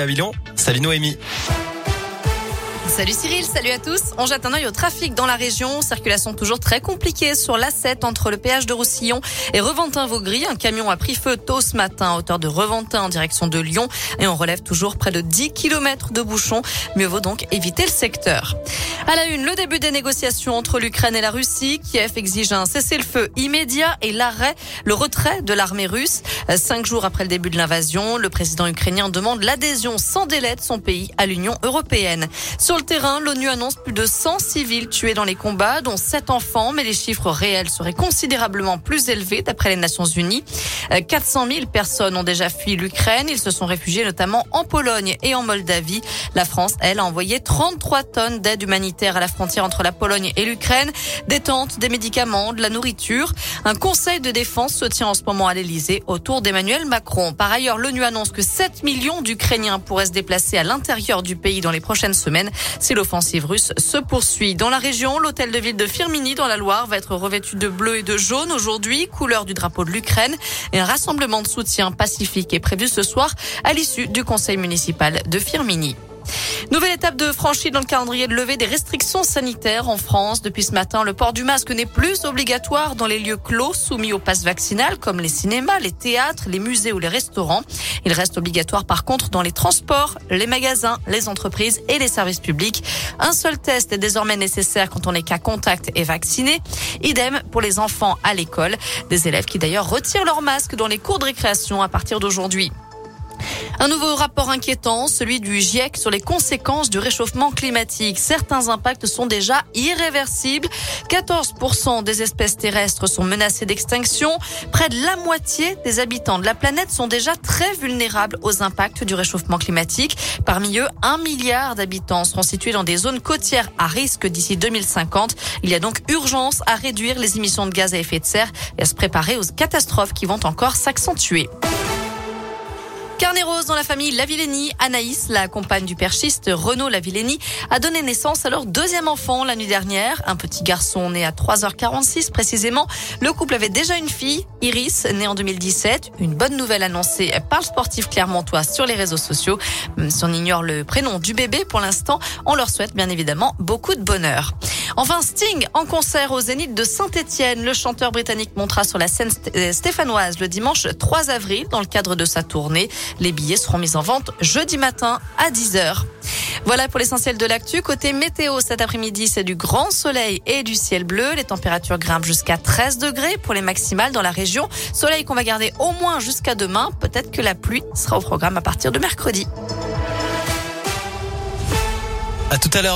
Avillon. Salut Noémie. Salut Cyril, salut à tous. On jette un œil au trafic dans la région. Circulation toujours très compliquée sur l'A7 entre le péage de Roussillon et Reventin-Vaugry. Un camion a pris feu tôt ce matin à hauteur de Reventin en direction de Lyon et on relève toujours près de 10 km de bouchons. Mieux vaut donc éviter le secteur. À la une, le début des négociations entre l'Ukraine et la Russie. Kiev exige un cessez-le-feu immédiat et l'arrêt, le retrait de l'armée russe. Cinq jours après le début de l'invasion, le président ukrainien demande l'adhésion sans délai de son pays à l'Union européenne. Sur le terrain, l'ONU annonce plus de 100 civils tués dans les combats, dont 7 enfants, mais les chiffres réels seraient considérablement plus élevés d'après les Nations Unies. 400 000 personnes ont déjà fui l'Ukraine. Ils se sont réfugiés notamment en Pologne et en Moldavie. La France, elle, a envoyé 33 tonnes d'aide humanitaire à la frontière entre la Pologne et l'Ukraine, des tentes, des médicaments, de la nourriture. Un conseil de défense se tient en ce moment à l'Elysée autour d'Emmanuel Macron. Par ailleurs, l'ONU annonce que 7 millions d'Ukrainiens pourraient se déplacer à l'intérieur du pays dans les prochaines semaines si l'offensive russe se poursuit. Dans la région, l'hôtel de ville de Firmini dans la Loire va être revêtu de bleu et de jaune aujourd'hui, couleur du drapeau de l'Ukraine. Et un rassemblement de soutien pacifique est prévu ce soir à l'issue du conseil municipal de Firmini. Nouvelle étape de franchie dans le calendrier de levée des restrictions sanitaires en France. Depuis ce matin, le port du masque n'est plus obligatoire dans les lieux clos soumis au pass vaccinal comme les cinémas, les théâtres, les musées ou les restaurants. Il reste obligatoire par contre dans les transports, les magasins, les entreprises et les services publics. Un seul test est désormais nécessaire quand on est cas contact et vacciné. Idem pour les enfants à l'école. Des élèves qui d'ailleurs retirent leur masque dans les cours de récréation à partir d'aujourd'hui. Un nouveau rapport inquiétant, celui du GIEC sur les conséquences du réchauffement climatique. Certains impacts sont déjà irréversibles. 14% des espèces terrestres sont menacées d'extinction. Près de la moitié des habitants de la planète sont déjà très vulnérables aux impacts du réchauffement climatique. Parmi eux, un milliard d'habitants seront situés dans des zones côtières à risque d'ici 2050. Il y a donc urgence à réduire les émissions de gaz à effet de serre et à se préparer aux catastrophes qui vont encore s'accentuer. Carnet rose dans la famille Lavillenie. Anaïs, la compagne du perchiste Renaud Lavillenie, a donné naissance à leur deuxième enfant la nuit dernière. Un petit garçon né à 3h46 précisément. Le couple avait déjà une fille, Iris, née en 2017. Une bonne nouvelle annoncée par le sportif clermontois sur les réseaux sociaux. Si on ignore le prénom du bébé pour l'instant, on leur souhaite bien évidemment beaucoup de bonheur. Enfin, Sting en concert au Zénith de Saint-Etienne. Le chanteur britannique montera sur la scène euh, stéphanoise le dimanche 3 avril dans le cadre de sa tournée. Les billets seront mis en vente jeudi matin à 10h. Voilà pour l'essentiel de l'actu. Côté météo, cet après-midi, c'est du grand soleil et du ciel bleu. Les températures grimpent jusqu'à 13 degrés pour les maximales dans la région. Soleil qu'on va garder au moins jusqu'à demain. Peut-être que la pluie sera au programme à partir de mercredi. À tout à l'heure.